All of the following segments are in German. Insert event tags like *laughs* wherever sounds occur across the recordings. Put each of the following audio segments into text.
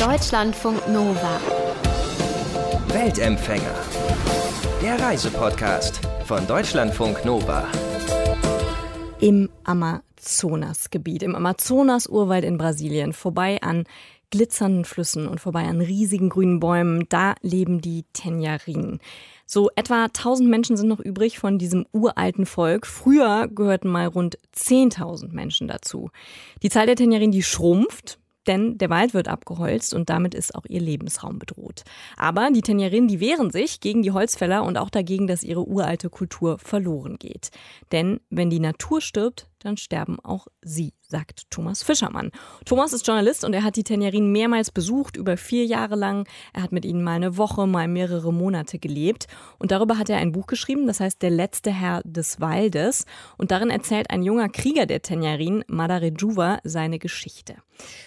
Deutschlandfunk Nova. Weltempfänger. Der Reisepodcast von Deutschlandfunk Nova. Im Amazonasgebiet, im Amazonas-Urwald in Brasilien, vorbei an glitzernden Flüssen und vorbei an riesigen grünen Bäumen, da leben die Tenjarinen. So etwa 1000 Menschen sind noch übrig von diesem uralten Volk. Früher gehörten mal rund 10.000 Menschen dazu. Die Zahl der Tenjarinen, die schrumpft denn der Wald wird abgeholzt und damit ist auch ihr Lebensraum bedroht. Aber die Tenjerinnen, die wehren sich gegen die Holzfäller und auch dagegen, dass ihre uralte Kultur verloren geht. Denn wenn die Natur stirbt, dann sterben auch sie, sagt Thomas Fischermann. Thomas ist Journalist und er hat die Tenjerin mehrmals besucht, über vier Jahre lang. Er hat mit ihnen mal eine Woche, mal mehrere Monate gelebt. Und darüber hat er ein Buch geschrieben, das heißt Der letzte Herr des Waldes. Und darin erzählt ein junger Krieger der Tenjerin, Madare Juva, seine Geschichte.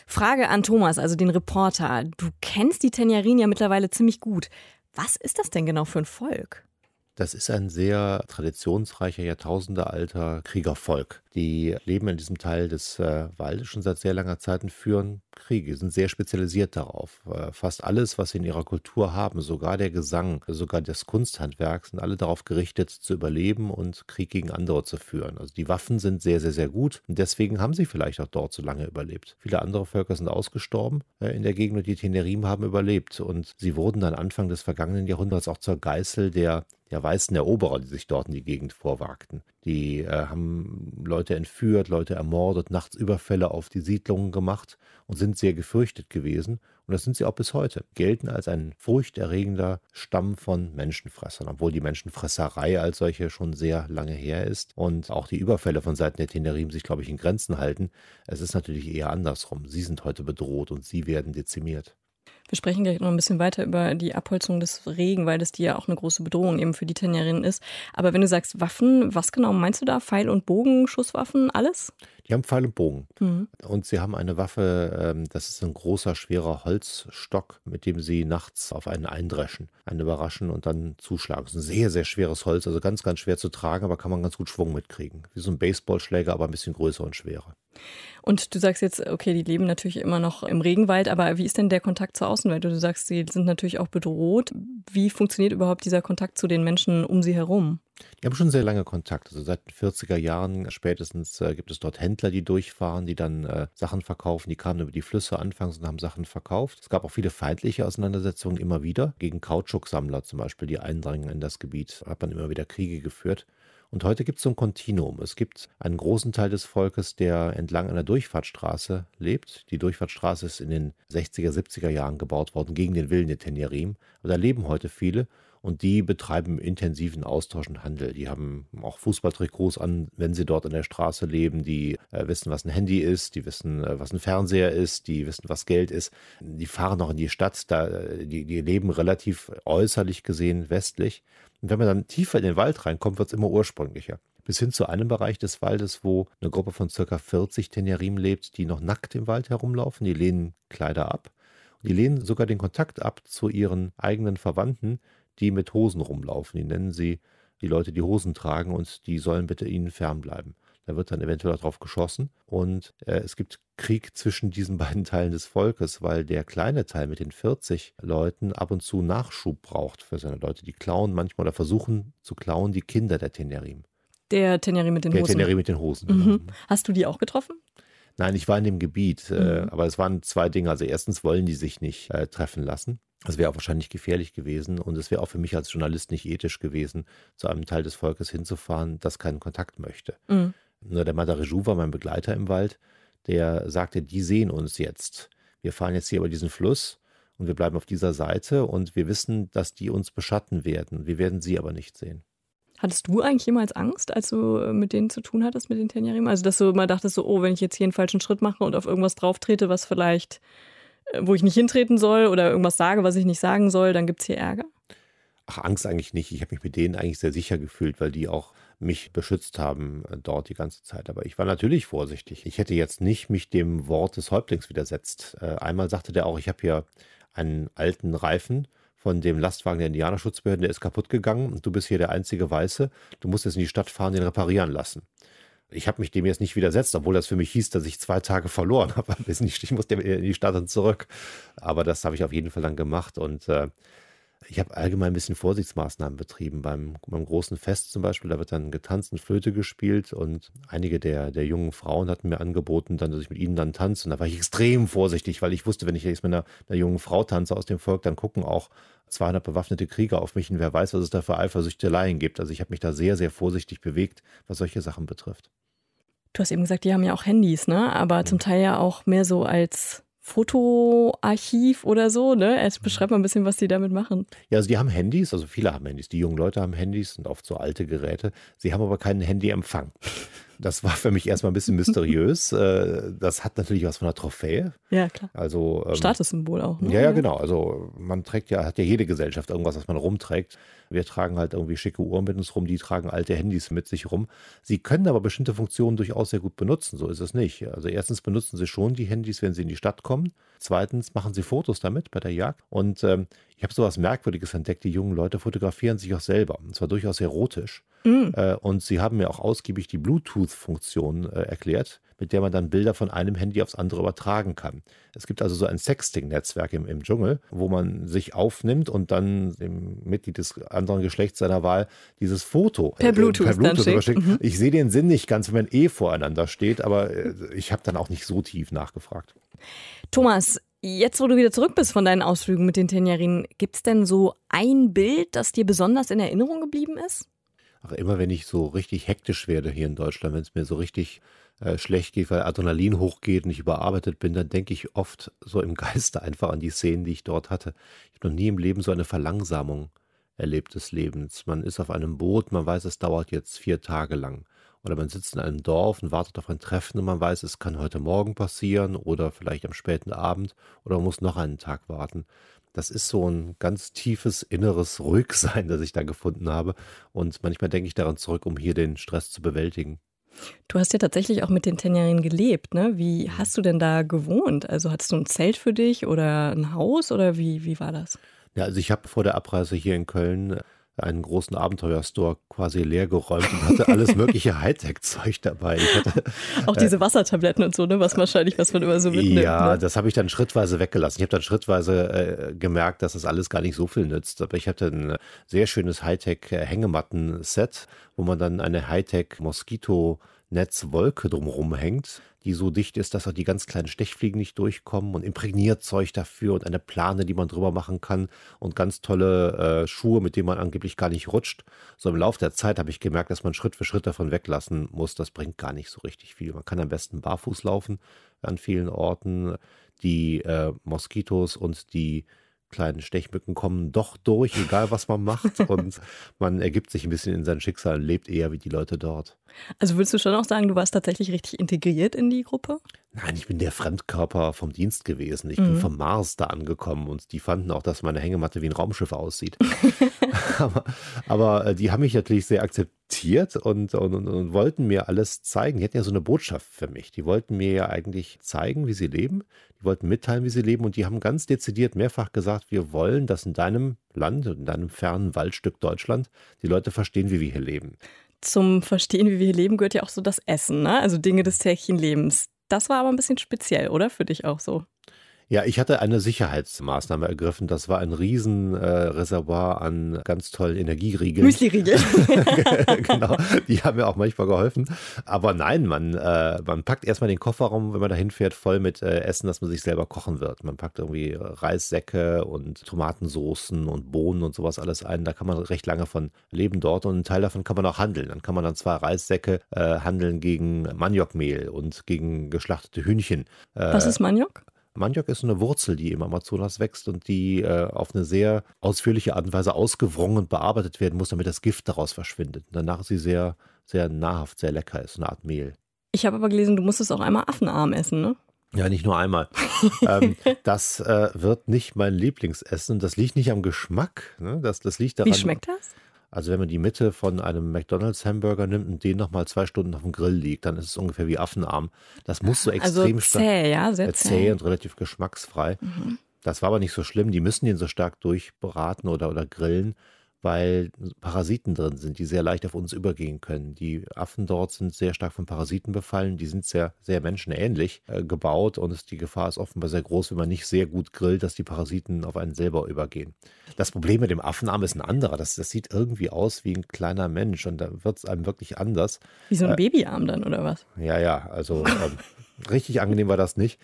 Frage an Thomas, also den Reporter. Du kennst die Tenjerin ja mittlerweile ziemlich gut. Was ist das denn genau für ein Volk? Das ist ein sehr traditionsreicher, jahrtausendealter Kriegervolk. Die leben in diesem Teil des äh, Waldes schon seit sehr langer Zeit und führen Kriege, sind sehr spezialisiert darauf. Fast alles, was sie in ihrer Kultur haben, sogar der Gesang, sogar das Kunsthandwerk, sind alle darauf gerichtet, zu überleben und Krieg gegen andere zu führen. Also die Waffen sind sehr, sehr, sehr gut und deswegen haben sie vielleicht auch dort so lange überlebt. Viele andere Völker sind ausgestorben äh, in der Gegend und die Tenerim haben überlebt und sie wurden dann Anfang des vergangenen Jahrhunderts auch zur Geißel der der weißen Eroberer, die sich dort in die Gegend vorwagten. Die äh, haben Leute entführt, Leute ermordet, nachts Überfälle auf die Siedlungen gemacht und sind sehr gefürchtet gewesen. Und das sind sie auch bis heute. Gelten als ein furchterregender Stamm von Menschenfressern, obwohl die Menschenfresserei als solche schon sehr lange her ist und auch die Überfälle von Seiten der Tenerim sich, glaube ich, in Grenzen halten. Es ist natürlich eher andersrum. Sie sind heute bedroht und sie werden dezimiert. Wir sprechen gleich noch ein bisschen weiter über die Abholzung des Regenwaldes, die ja auch eine große Bedrohung eben für die Tenjerinnen ist. Aber wenn du sagst Waffen, was genau meinst du da? Pfeil und Bogen, Schusswaffen, alles? Die haben Pfeil und Bogen. Mhm. Und sie haben eine Waffe, ähm, das ist ein großer, schwerer Holzstock, mit dem sie nachts auf einen eindreschen, einen überraschen und dann zuschlagen. Das ist ein sehr, sehr schweres Holz, also ganz, ganz schwer zu tragen, aber kann man ganz gut Schwung mitkriegen. Wie so ein Baseballschläger, aber ein bisschen größer und schwerer. Und du sagst jetzt, okay, die leben natürlich immer noch im Regenwald, aber wie ist denn der Kontakt zur Außenwelt? Du sagst, sie sind natürlich auch bedroht. Wie funktioniert überhaupt dieser Kontakt zu den Menschen um sie herum? Die haben schon sehr lange Kontakt. Also seit den 40er Jahren spätestens äh, gibt es dort Händler, die durchfahren, die dann äh, Sachen verkaufen. Die kamen über die Flüsse anfangs und haben Sachen verkauft. Es gab auch viele feindliche Auseinandersetzungen immer wieder gegen Kautschuksammler zum Beispiel, die eindrangen in das Gebiet. Hat man immer wieder Kriege geführt. Und heute gibt es so ein Kontinuum. Es gibt einen großen Teil des Volkes, der entlang einer Durchfahrtsstraße lebt. Die Durchfahrtsstraße ist in den 60er, 70er Jahren gebaut worden gegen den Willen der Tenjerim. Aber da leben heute viele und die betreiben intensiven Austausch und Handel. Die haben auch Fußballtrikots an, wenn sie dort an der Straße leben. Die äh, wissen, was ein Handy ist, die wissen, äh, was ein Fernseher ist, die wissen, was Geld ist. Die fahren auch in die Stadt, da, äh, die, die leben relativ äußerlich gesehen westlich. Und wenn man dann tiefer in den Wald reinkommt, wird es immer ursprünglicher. Bis hin zu einem Bereich des Waldes, wo eine Gruppe von circa 40 Tenerim lebt, die noch nackt im Wald herumlaufen. Die lehnen Kleider ab. Die lehnen sogar den Kontakt ab zu ihren eigenen Verwandten, die mit Hosen rumlaufen. Die nennen sie die Leute, die Hosen tragen und die sollen bitte ihnen fernbleiben. Da wird dann eventuell darauf geschossen. Und äh, es gibt Krieg zwischen diesen *laughs* beiden Teilen des Volkes, weil der kleine Teil mit den 40 Leuten ab und zu Nachschub braucht für seine Leute. Die klauen manchmal oder versuchen zu klauen die Kinder der Tenerim. Der Tenerim mit den der Hosen. Der Tenerim mit den Hosen. Mhm. Genau. Hast du die auch getroffen? Nein, ich war in dem Gebiet, äh, mhm. äh, aber es waren zwei Dinge. Also erstens wollen die sich nicht äh, treffen lassen. Das wäre auch wahrscheinlich gefährlich gewesen und es wäre auch für mich als Journalist nicht ethisch gewesen, zu einem Teil des Volkes hinzufahren, das keinen Kontakt möchte. Mhm. Nur der Madarejou war mein Begleiter im Wald, der sagte, die sehen uns jetzt. Wir fahren jetzt hier über diesen Fluss und wir bleiben auf dieser Seite und wir wissen, dass die uns beschatten werden. Wir werden sie aber nicht sehen. Hattest du eigentlich jemals Angst, als du äh, mit denen zu tun hattest, mit den Tenjarim? Also, dass du immer dachtest, so, oh, wenn ich jetzt hier einen falschen Schritt mache und auf irgendwas drauf trete, was vielleicht, wo ich nicht hintreten soll oder irgendwas sage, was ich nicht sagen soll, dann gibt es hier Ärger? Ach, Angst eigentlich nicht. Ich habe mich mit denen eigentlich sehr sicher gefühlt, weil die auch mich beschützt haben äh, dort die ganze Zeit. Aber ich war natürlich vorsichtig. Ich hätte jetzt nicht mich dem Wort des Häuptlings widersetzt. Einmal sagte der auch, ich habe hier einen alten Reifen von dem Lastwagen der Indianerschutzbehörden, der ist kaputt gegangen und du bist hier der einzige Weiße. Du musst jetzt in die Stadt fahren, den reparieren lassen. Ich habe mich dem jetzt nicht widersetzt, obwohl das für mich hieß, dass ich zwei Tage verloren *laughs* habe. Ich musste in die Stadt und zurück. Aber das habe ich auf jeden Fall dann gemacht. Und äh, ich habe allgemein ein bisschen Vorsichtsmaßnahmen betrieben. Beim, beim großen Fest zum Beispiel, da wird dann getanzt und Flöte gespielt und einige der, der jungen Frauen hatten mir angeboten, dann, dass ich mit ihnen dann tanze. Und da war ich extrem vorsichtig, weil ich wusste, wenn ich jetzt mit einer, einer jungen Frau tanze aus dem Volk, dann gucken auch 200 bewaffnete Krieger auf mich und wer weiß, was es da für Eifersüchteleien gibt. Also ich habe mich da sehr, sehr vorsichtig bewegt, was solche Sachen betrifft. Du hast eben gesagt, die haben ja auch Handys, ne? Aber mhm. zum Teil ja auch mehr so als Fotoarchiv oder so, ne? Erst beschreib mal ein bisschen, was die damit machen. Ja, also die haben Handys, also viele haben Handys. Die jungen Leute haben Handys, sind oft so alte Geräte. Sie haben aber keinen Handyempfang. Das war für mich erstmal ein bisschen mysteriös. *laughs* Äh, das hat natürlich was von einer Trophäe. Ja, klar. Also, ähm, Statussymbol auch. Ne? Ja, ja, genau. Also man trägt ja, hat ja jede Gesellschaft irgendwas, was man rumträgt. Wir tragen halt irgendwie schicke Uhren mit uns rum, die tragen alte Handys mit sich rum. Sie können aber bestimmte Funktionen durchaus sehr gut benutzen, so ist es nicht. Also erstens benutzen sie schon die Handys, wenn sie in die Stadt kommen. Zweitens machen sie Fotos damit bei der Jagd. Und ähm, ich habe so was Merkwürdiges entdeckt. Die jungen Leute fotografieren sich auch selber. Und zwar durchaus erotisch. Mhm. Äh, und sie haben mir auch ausgiebig die Bluetooth-Funktion äh, erklärt, mit der man dann Bilder von einem Handy aufs andere übertragen kann. Es gibt also so ein Sexting-Netzwerk im, im Dschungel, wo man sich aufnimmt und dann dem Mitglied des anderen Geschlechts seiner Wahl dieses Foto per Bluetooth, per Bluetooth überschickt. Mhm. Ich sehe den Sinn nicht ganz, wenn man eh voreinander steht, aber äh, ich habe dann auch nicht so tief nachgefragt. Thomas, Jetzt, wo du wieder zurück bist von deinen Ausflügen mit den Tenjarin, gibt es denn so ein Bild, das dir besonders in Erinnerung geblieben ist? Ach, immer wenn ich so richtig hektisch werde hier in Deutschland, wenn es mir so richtig äh, schlecht geht, weil Adrenalin hochgeht und ich überarbeitet bin, dann denke ich oft so im *laughs* Geiste einfach an die Szenen, die ich dort hatte. Ich habe noch nie im Leben so eine Verlangsamung erlebt des Lebens. Man ist auf einem Boot, man weiß, es dauert jetzt vier Tage lang. Oder man sitzt in einem Dorf und wartet auf ein Treffen und man weiß, es kann heute Morgen passieren oder vielleicht am späten Abend oder man muss noch einen Tag warten. Das ist so ein ganz tiefes inneres Ruhigsein, *laughs* das ich da gefunden habe. Und manchmal denke ich daran zurück, um hier den Stress zu bewältigen. Du hast ja tatsächlich auch mit den Tenjarin gelebt, ne? Wie hast du denn da gewohnt? Also hattest du ein Zelt für dich oder ein Haus oder wie, wie war das? Ja, also ich habe vor der Abreise hier in Köln einen großen Abenteuerstore quasi leer geräumt und hatte alles *laughs* mögliche Hightech-Zeug dabei. Hatte, *laughs* auch diese äh, Wassertabletten und so, ne? Was wahrscheinlich, was man immer so mitnimmt. Ja, ne? das habe ich dann schrittweise weggelassen. Ich habe dann schrittweise äh, gemerkt, dass das alles gar nicht so viel nützt. Aber ich hatte ein sehr schönes Hightech-Hängematten-Set, wo man dann eine Hightech-Moskito- Netzwolke drumherum hängt, die so dicht ist, dass auch die ganz kleinen Stechfliegen nicht durchkommen und imprägniert Zeug dafür und eine Plane, die man drüber machen kann und ganz tolle äh, Schuhe, mit denen man angeblich gar nicht rutscht. So im Laufe der Zeit habe ich gemerkt, dass man Schritt für Schritt davon weglassen muss. Das bringt gar nicht so richtig viel. Man kann am besten barfuß laufen an vielen Orten. Die äh, Moskitos und die kleinen Stechmücken kommen doch durch, egal was man macht. *laughs* und man ergibt sich ein bisschen in sein Schicksal und lebt eher wie die Leute dort. Also würdest du schon auch sagen, du warst tatsächlich richtig integriert in die Gruppe? Nein, ich bin der Fremdkörper vom Dienst gewesen. Ich mhm. bin vom Mars da angekommen und die fanden auch, dass meine Hängematte wie ein Raumschiff aussieht. *laughs* *laughs* aber, aber, äh, die haben mich natürlich sehr akzeptiert und, und, und, und, wollten mir alles zeigen. Die hatten ja so eine Botschaft für mich. Die wollten mir ja eigentlich zeigen, wie sie leben. Die wollten mitteilen, wie sie leben und die haben ganz dezidiert mehrfach gesagt, wir wollen, dass in deinem Land, in deinem fernen Waldstück Deutschland, die Leute verstehen, wie wir hier leben zum Verstehen, wie wir hier leben, gehört ja auch so das Essen, ne? also Dinge des täglichen Lebens. Das war aber ein bisschen speziell, oder? Für dich auch so? Ja, ich hatte eine Sicherheitsmaßnahme ergriffen. Das war ein Riesenreservoir äh, an ganz tollen Energieriegeln. Müsli-Riegel. *laughs* genau, die haben mir auch manchmal geholfen. Aber nein, man, äh, man packt erstmal den Kofferraum, wenn man dahin fährt, voll mit äh, Essen, das man sich selber kochen wird. Man packt irgendwie Reissäcke und Tomatensoßen und Bohnen und sowas alles ein. Da kann man recht lange von leben dort und einen Teil davon kann man auch handeln. Dann kann man dann zwei Reissäcke äh, handeln gegen Maniokmehl und gegen geschlachtete Hühnchen. Was ist Maniok? Maniok ist eine Wurzel, die im Amazonas wächst und die äh, auf eine sehr ausführliche Art und Weise ausgewrungen und bearbeitet werden muss, damit das Gift daraus verschwindet. Und danach ist sie sehr, sehr nahrhaft, sehr lecker, ist eine Art Mehl. Ich habe aber gelesen, du musstest auch einmal Affenarm essen, ne? Ja, nicht nur einmal. *laughs* ähm, das äh, wird nicht mein Lieblingsessen. Das liegt nicht am Geschmack. Ne? Das, das liegt daran. Wie schmeckt das? Also wenn man die Mitte von einem McDonald's Hamburger nimmt und den nochmal zwei Stunden auf dem Grill liegt, dann ist es ungefähr wie Affenarm. Das muss so also extrem also zäh, ja, sehr zäh. zäh und relativ geschmacksfrei. Mhm. Das war aber nicht so schlimm. Die müssen den so stark durchbraten oder, oder grillen, weil Parasiten drin sind, die sehr leicht auf uns übergehen können. Die Affen dort sind sehr stark von Parasiten befallen, die sind sehr, sehr menschenähnlich äh, gebaut und es, die Gefahr ist offenbar sehr groß, wenn man nicht sehr gut grillt, dass die Parasiten auf einen selber übergehen. Das Problem mit dem Affenarm ist ein anderer. Das, das sieht irgendwie aus wie ein kleiner Mensch und da wird es einem wirklich anders. Wie so ein äh, Babyarm dann, oder was? Ja, ja, also ähm, *laughs* Richtig angenehm war das nicht.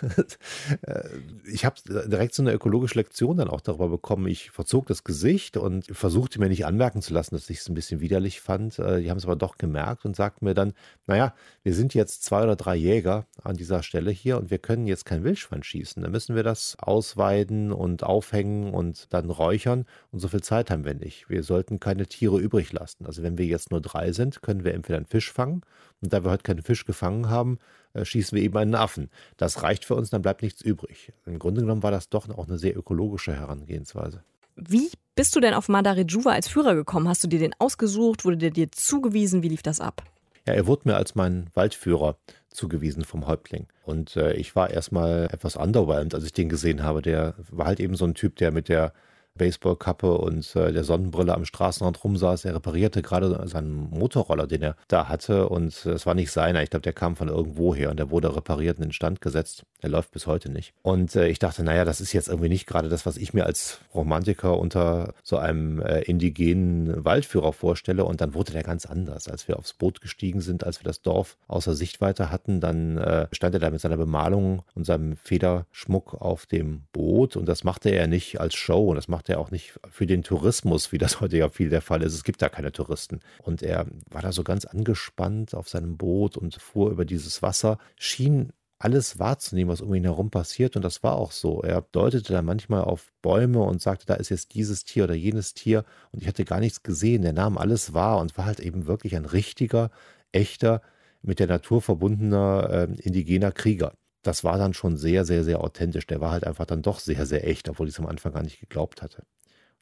*laughs* ich habe direkt so eine ökologische Lektion dann auch darüber bekommen. Ich verzog das Gesicht und versuchte mir nicht anmerken zu lassen, dass ich es ein bisschen widerlich fand. Äh, die haben es aber doch gemerkt und sagten mir dann, naja, wir sind jetzt zwei oder drei Jäger an dieser Stelle hier und wir können jetzt kein Wildschwein schießen. Dann müssen wir das ausweiden und aufhängen und dann räuchern und so viel Zeit haben wir nicht. Wir sollten keine Tiere übrig lassen. Also wenn wir jetzt nur drei sind, können wir entweder einen Fisch fangen und da wir heute keinen Fisch gefangen haben, äh, schießen wir eben einen Affen. Das reicht für uns, dann bleibt nichts übrig. Im Grunde genommen war das doch auch eine sehr ökologische Herangehensweise. Wie bist du denn auf Madarejuva als Führer gekommen? Hast du dir den ausgesucht? Wurde der dir zugewiesen? Wie lief das ab? Ja, er wurde mir als mein Waldführer zugewiesen vom Häuptling. Und äh, ich war erstmal etwas underwhelmed, als ich den gesehen habe. Der war halt eben so ein Typ, der mit der Baseballkappe und äh, der Sonnenbrille am Straßenrand rumsaß. Er reparierte gerade seinen Motorroller, den er da hatte. Und es war nicht seiner. Ich glaube, der kam von irgendwo her und der wurde repariert und in Stand gesetzt. Er läuft bis heute nicht. Und äh, ich dachte, naja, das ist jetzt irgendwie nicht gerade das, was ich mir als Romantiker unter so einem äh, indigenen Waldführer vorstelle. Und dann wurde der ganz anders. Als wir aufs Boot gestiegen sind, als wir das Dorf außer Sichtweite hatten, dann äh, stand er da mit seiner Bemalung und seinem Federschmuck auf dem Boot. Und das machte er nicht als Show. Und das machte er auch nicht für den Tourismus, wie das *laughs* heute ja viel der Fall ist. Es gibt da keine Touristen. Und er war da so ganz angespannt auf seinem Boot und fuhr über dieses Wasser, schien alles wahrzunehmen, was um ihn herum passiert. Und das war auch so. Er deutete da manchmal auf Bäume und sagte, da ist jetzt dieses Tier oder jenes Tier. Und ich hatte gar nichts gesehen. Der nahm alles wahr und war halt eben wirklich ein richtiger, echter, mit der Natur verbundener äh, indigener Krieger das war dann schon sehr, sehr, sehr authentisch. Der war halt einfach dann doch sehr, sehr echt, obwohl ich es am Anfang gar nicht geglaubt hatte.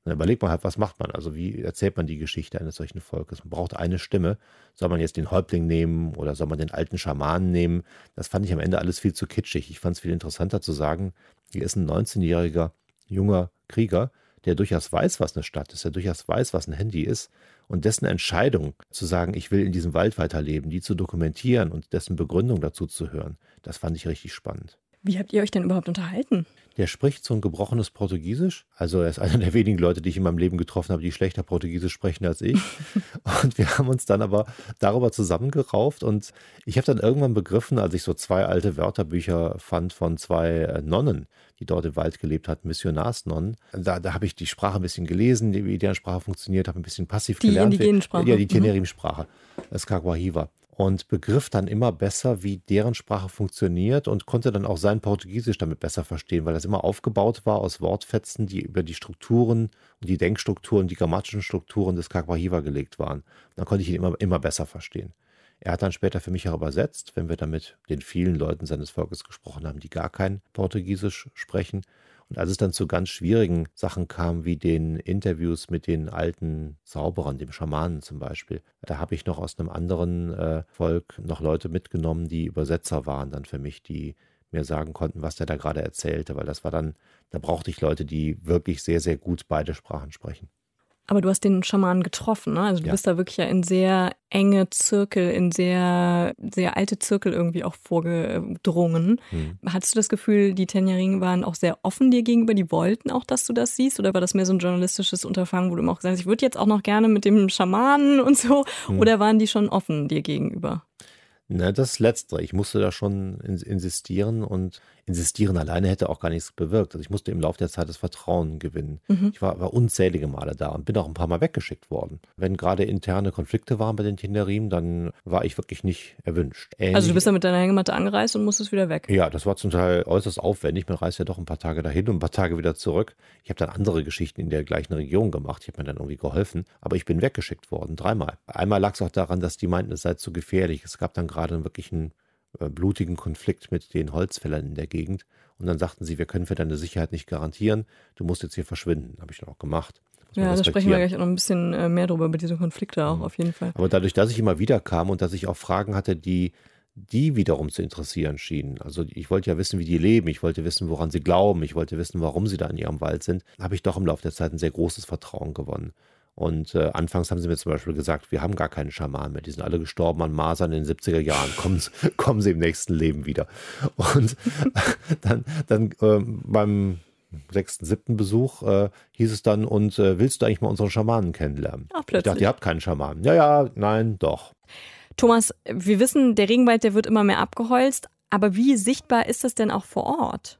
Dann überlegt man halt, was macht man? Also wie erzählt man die Geschichte eines solchen Volkes? Man braucht eine Stimme. Soll man jetzt den Häuptling nehmen oder soll man den alten Schamanen nehmen? Das fand ich am Ende alles viel zu kitschig. Ich fand es viel interessanter zu sagen, hier ist ein 19-jähriger junger Krieger, der durchaus weiß, was eine Stadt ist, der durchaus weiß, was ein Handy ist und dessen Entscheidung zu sagen, ich will in diesem Wald weiterleben, die zu dokumentieren und dessen Begründung dazu zu hören, das fand ich richtig spannend. Wie habt ihr euch denn überhaupt unterhalten? Der spricht so ein gebrochenes Portugiesisch. Also er ist einer der wenigen Leute, die ich in meinem Leben getroffen habe, die schlechter Portugiesisch sprechen als ich. *laughs* und wir haben uns dann aber darüber zusammengerauft und ich habe dann irgendwann begriffen, als ich so zwei alte Wörterbücher fand von zwei äh, Nonnen, die dort im Wald gelebt hatten, Missionarsnonnen. Da, da habe ich die Sprache ein bisschen gelesen, wie deren Sprache funktioniert, habe ein bisschen passiv die gelernt. Die indigenen Sprache. Ja, die mhm. Tenerim-Sprache, das Kagwahiva und begriff dann immer besser, wie deren Sprache funktioniert und konnte dann auch sein Portugiesisch damit besser verstehen, weil das immer aufgebaut war aus Wortfetzen, die über die Strukturen und die Denkstrukturen, die grammatischen Strukturen des Kakwahiva gelegt waren. Dann konnte ich ihn immer, immer besser verstehen. Er hat dann später für mich auch übersetzt, wenn wir dann mit den vielen Leuten seines Volkes gesprochen haben, die gar kein Portugiesisch sprechen. Und als es dann zu ganz schwierigen Sachen kam, wie den Interviews mit den alten Zauberern, dem Schamanen zum Beispiel, da habe ich noch aus einem anderen äh, Volk noch Leute mitgenommen, die Übersetzer waren dann für mich, die mir sagen konnten, was der da gerade erzählte, weil das war dann, da brauchte ich Leute, die wirklich sehr, sehr gut beide Sprachen sprechen. Aber du hast den Schamanen getroffen, ne? Also du ja. bist da wirklich ja in sehr enge Zirkel, in sehr, sehr alte Zirkel irgendwie auch vorgedrungen. Mhm. Hattest du das Gefühl, die Tenjaringen waren auch sehr offen dir gegenüber, die wollten auch, dass du das siehst? Oder war das mehr so ein journalistisches Unterfangen, wo du immer auch gesagt hast, ich würde jetzt auch noch gerne mit dem Schamanen *laughs* und so? Mhm. Oder waren die schon offen dir gegenüber? Na, das Letzte. Ich musste da schon insistieren und insistieren alleine hätte auch gar nichts bewirkt. Also ich musste im Laufe der Zeit das Vertrauen gewinnen. Mhm. Ich war, war, unzählige Male da und bin auch ein paar Mal weggeschickt worden. Wenn gerade interne Konflikte waren bei den Tinderim, dann war ich wirklich nicht erwünscht. Ähnlich, also du bist da mit deiner Hängematte angereist und musstest wieder weg? Ja, das war zum Teil äußerst aufwendig. Man reist ja doch ein paar Tage dahin und ein paar Tage wieder zurück. Ich habe dann andere Geschichten in der gleichen Region gemacht. Ich habe mir dann irgendwie geholfen. Aber ich bin weggeschickt worden, dreimal. Einmal lag es auch daran, dass die meinten, es sei zu gefährlich. Es gab dann gerade wirklich einen blutigen Konflikt mit den Holzfällern in der Gegend. Und dann sagten sie, wir können für deine Sicherheit nicht garantieren, du musst jetzt hier verschwinden. Habe ich dann auch gemacht. Ja, da sprechen wir gleich noch ein bisschen äh, mehr drüber, über diese Konflikte auch, mhm. auf jeden Fall. Aber dadurch, dass ich immer wieder kam und dass ich auch Fragen hatte, die die wiederum zu interessieren schienen. Also ich wollte ja wissen, wie die leben, ich wollte wissen, woran sie glauben, ich wollte wissen, warum sie da in ihrem Wald sind, habe ich doch im Laufe der Zeit ein sehr großes Vertrauen gewonnen. Und äh, anfangs haben sie mir zum Beispiel gesagt, wir haben gar keinen Schaman mehr. Die sind alle gestorben an Masern in den 70er Jahren. Kommen, *laughs* kommen sie im nächsten Leben wieder. Und *laughs* dann, dann äh, beim sechsten, siebten Besuch äh, hieß es dann, und äh, willst du eigentlich mal unseren Schamanen kennenlernen? Ach, plötzlich. Ich dachte, ihr habt keinen Schamanen. Ja, ja, nein, doch. Thomas, wir wissen, der Regenwald, der wird immer mehr abgeholzt. Aber wie sichtbar ist das denn auch vor Ort?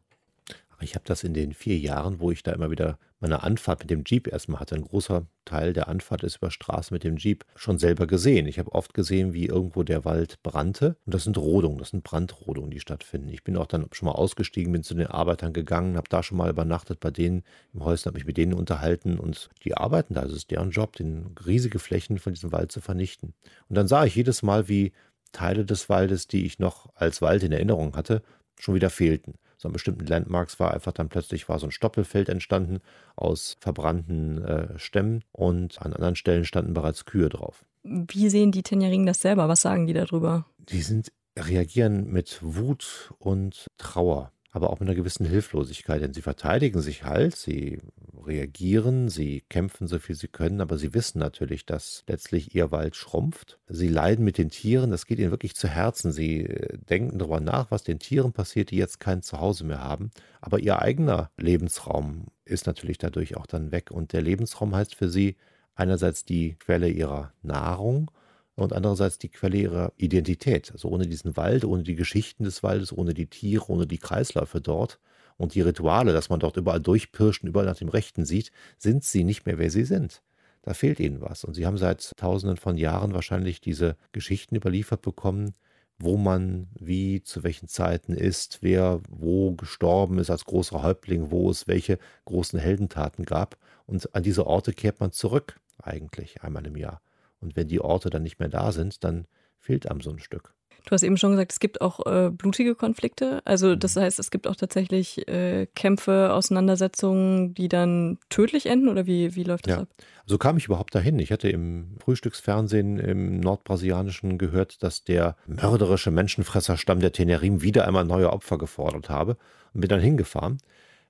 Ich habe das in den vier Jahren, wo ich da immer wieder meine Anfahrt mit dem Jeep erstmal hatte, ein großer Teil der Anfahrt ist über Straße mit dem Jeep, schon selber gesehen. Ich habe oft gesehen, wie irgendwo der Wald brannte. Und das sind Rodungen, das sind Brandrodungen, die stattfinden. Ich bin auch dann schon mal ausgestiegen, bin zu den Arbeitern gegangen, habe da schon mal übernachtet bei denen im Häuschen, habe mich mit denen unterhalten und die arbeiten da. Es ist deren Job, den riesige Flächen von diesem Wald zu vernichten. Und dann sah ich jedes Mal, wie Teile des Waldes, die ich noch als Wald in Erinnerung hatte, schon wieder fehlten so an bestimmten Landmarks war einfach dann plötzlich war so ein Stoppelfeld entstanden aus verbrannten äh, Stämmen und an anderen Stellen standen bereits Kühe drauf. Wie sehen die Tenjaringen das selber? Was sagen die darüber? Die sind reagieren mit Wut und Trauer aber auch mit einer gewissen Hilflosigkeit, denn sie verteidigen sich halt, sie reagieren, sie kämpfen so viel sie können, aber sie wissen natürlich, dass letztlich ihr Wald schrumpft. Sie leiden mit den Tieren, das geht ihnen wirklich zu Herzen. Sie äh, denken darüber nach, was den Tieren passiert, die jetzt kein Zuhause mehr haben. Aber ihr eigener Lebensraum ist natürlich dadurch auch dann weg. Und der Lebensraum heißt für sie einerseits die Quelle ihrer Nahrung und andererseits die Quelle ihrer Identität. Also ohne diesen Wald, ohne die Geschichten des Waldes, ohne die Tiere, ohne die Kreisläufe dort und die Rituale, dass man dort überall durchpirscht und überall nach dem Rechten sieht, sind sie nicht mehr, wer sie sind. Da fehlt ihnen was. Und sie haben seit tausenden von Jahren wahrscheinlich diese Geschichten überliefert bekommen, wo man wie zu welchen Zeiten ist, wer wo gestorben ist als großer Häuptling, wo es welche großen Heldentaten gab. Und an diese Orte kehrt man zurück, eigentlich einmal im Jahr. Und wenn die Orte dann nicht mehr da sind, dann fehlt einem so ein Stück. Du hast eben schon gesagt, es gibt auch äh, blutige Konflikte. Also das mhm. heißt, es gibt auch tatsächlich äh, Kämpfe, Auseinandersetzungen, die dann tödlich enden oder wie, wie läuft das ja. ab? So kam ich überhaupt dahin. Ich hatte im Frühstücksfernsehen im Nordbrasilianischen gehört, dass der mörderische Menschenfresserstamm der Tenerim wieder einmal neue Opfer gefordert habe und bin dann hingefahren.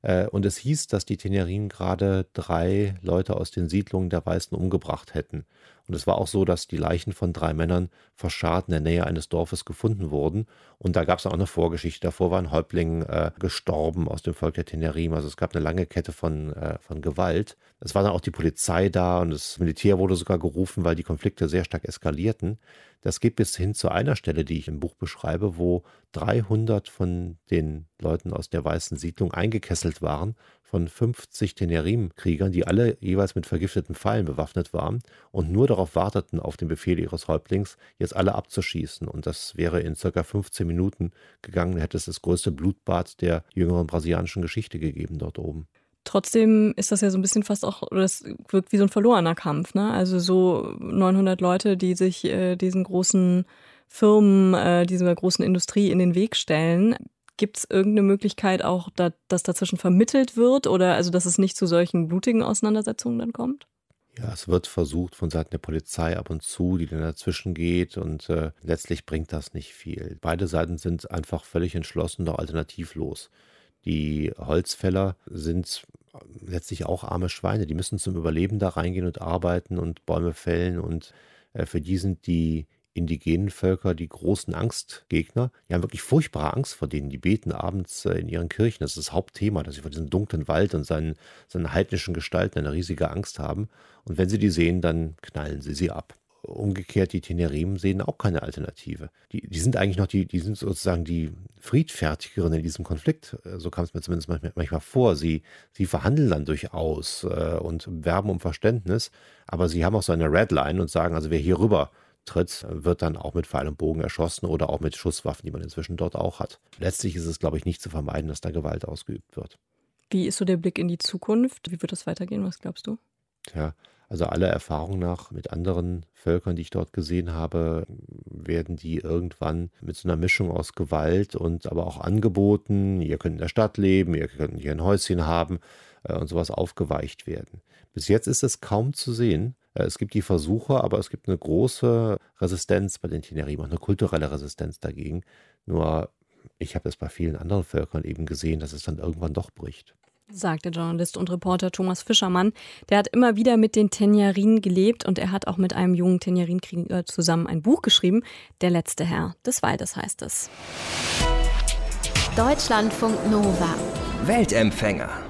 Äh, und es hieß, dass die Tenerim gerade drei Leute aus den Siedlungen der Weißen umgebracht hätten. Und es war auch so, dass die Leichen von drei Männern verscharrt in der Nähe eines Dorfes gefunden wurden. Und da gab es auch eine Vorgeschichte. Davor war ein Häuptling äh, gestorben aus dem Volk der Tenerim. Also es gab eine lange Kette von, äh, von Gewalt. Es war dann auch die Polizei da und das Militär wurde sogar gerufen, weil die Konflikte sehr stark eskalierten. Das geht bis hin zu einer Stelle, die ich im Buch beschreibe, wo 300 von den Leuten aus der weißen Siedlung eingekesselt waren von 50 Tenerim-Kriegern, die alle jeweils mit vergifteten Pfeilen bewaffnet waren und nur darauf warteten, auf den Befehl ihres Häuptlings, jetzt alle abzuschießen. Und das wäre in circa 15 Minuten gegangen, hätte es das größte Blutbad der jüngeren brasilianischen Geschichte gegeben dort oben. Trotzdem ist das ja so ein bisschen fast auch, das wirkt wie so ein verlorener Kampf, ne? Also so 900 Leute, die sich äh, diesen großen Firmen, äh, dieser großen Industrie in den Weg stellen. Gibt es irgendeine Möglichkeit auch, da, dass dazwischen vermittelt wird oder also, dass es nicht zu solchen blutigen Auseinandersetzungen dann kommt? Ja, es wird versucht von Seiten der Polizei ab und zu, die dann dazwischen geht und äh, letztlich bringt das nicht viel. Beide Seiten sind einfach völlig entschlossen, doch alternativlos. Die Holzfäller sind letztlich auch arme Schweine. Die müssen zum Überleben da reingehen und arbeiten und Bäume fällen. Und äh, für die sind die indigenen Völker die großen Angstgegner. Die haben wirklich furchtbare Angst vor denen. Die beten abends äh, in ihren Kirchen. Das ist das Hauptthema, dass sie vor diesem dunklen Wald und seinen, seinen heidnischen Gestalten eine riesige Angst haben. Und wenn sie die sehen, dann knallen sie sie ab. Umgekehrt, die Tenerim sehen auch keine Alternative. Die, die sind eigentlich noch die, die sind sozusagen die Friedfertigeren in diesem Konflikt. Äh, so kam es mir zumindest manchmal, manchmal vor. Sie, sie verhandeln dann durchaus äh, und werben um Verständnis, aber sie haben auch so eine Redline und sagen, also wer hier rüber tritt, wird dann auch mit Pfeil und Bogen erschossen oder auch mit Schusswaffen, die man inzwischen dort auch hat. Letztlich ist es, glaube ich, nicht zu vermeiden, dass da Gewalt ausgeübt wird. Wie ist so der Blick in die Zukunft? Wie wird das weitergehen? Was glaubst du? Tja, also alle Erfahrungen nach mit anderen Völkern, die ich dort gesehen habe, werden die irgendwann mit so einer Mischung aus Gewalt und aber auch Angeboten, ihr könnt in der Stadt leben, ihr könnt hier ein Häuschen haben äh, und sowas aufgeweicht werden. Bis jetzt ist es kaum zu sehen, es gibt die Versuche, aber es gibt eine große Resistenz bei den Tenerien, auch eine kulturelle Resistenz dagegen. Nur ich habe es bei vielen anderen Völkern eben gesehen, dass es dann irgendwann doch bricht sagt der Journalist und Reporter Thomas Fischermann. Der hat immer wieder mit den Tenjarin gelebt und er hat auch mit einem jungen Tenjarin-Krieger zusammen ein Buch geschrieben. Der letzte Herr des Waldes heißt es. Deutschlandfunk Nova. Weltempfänger.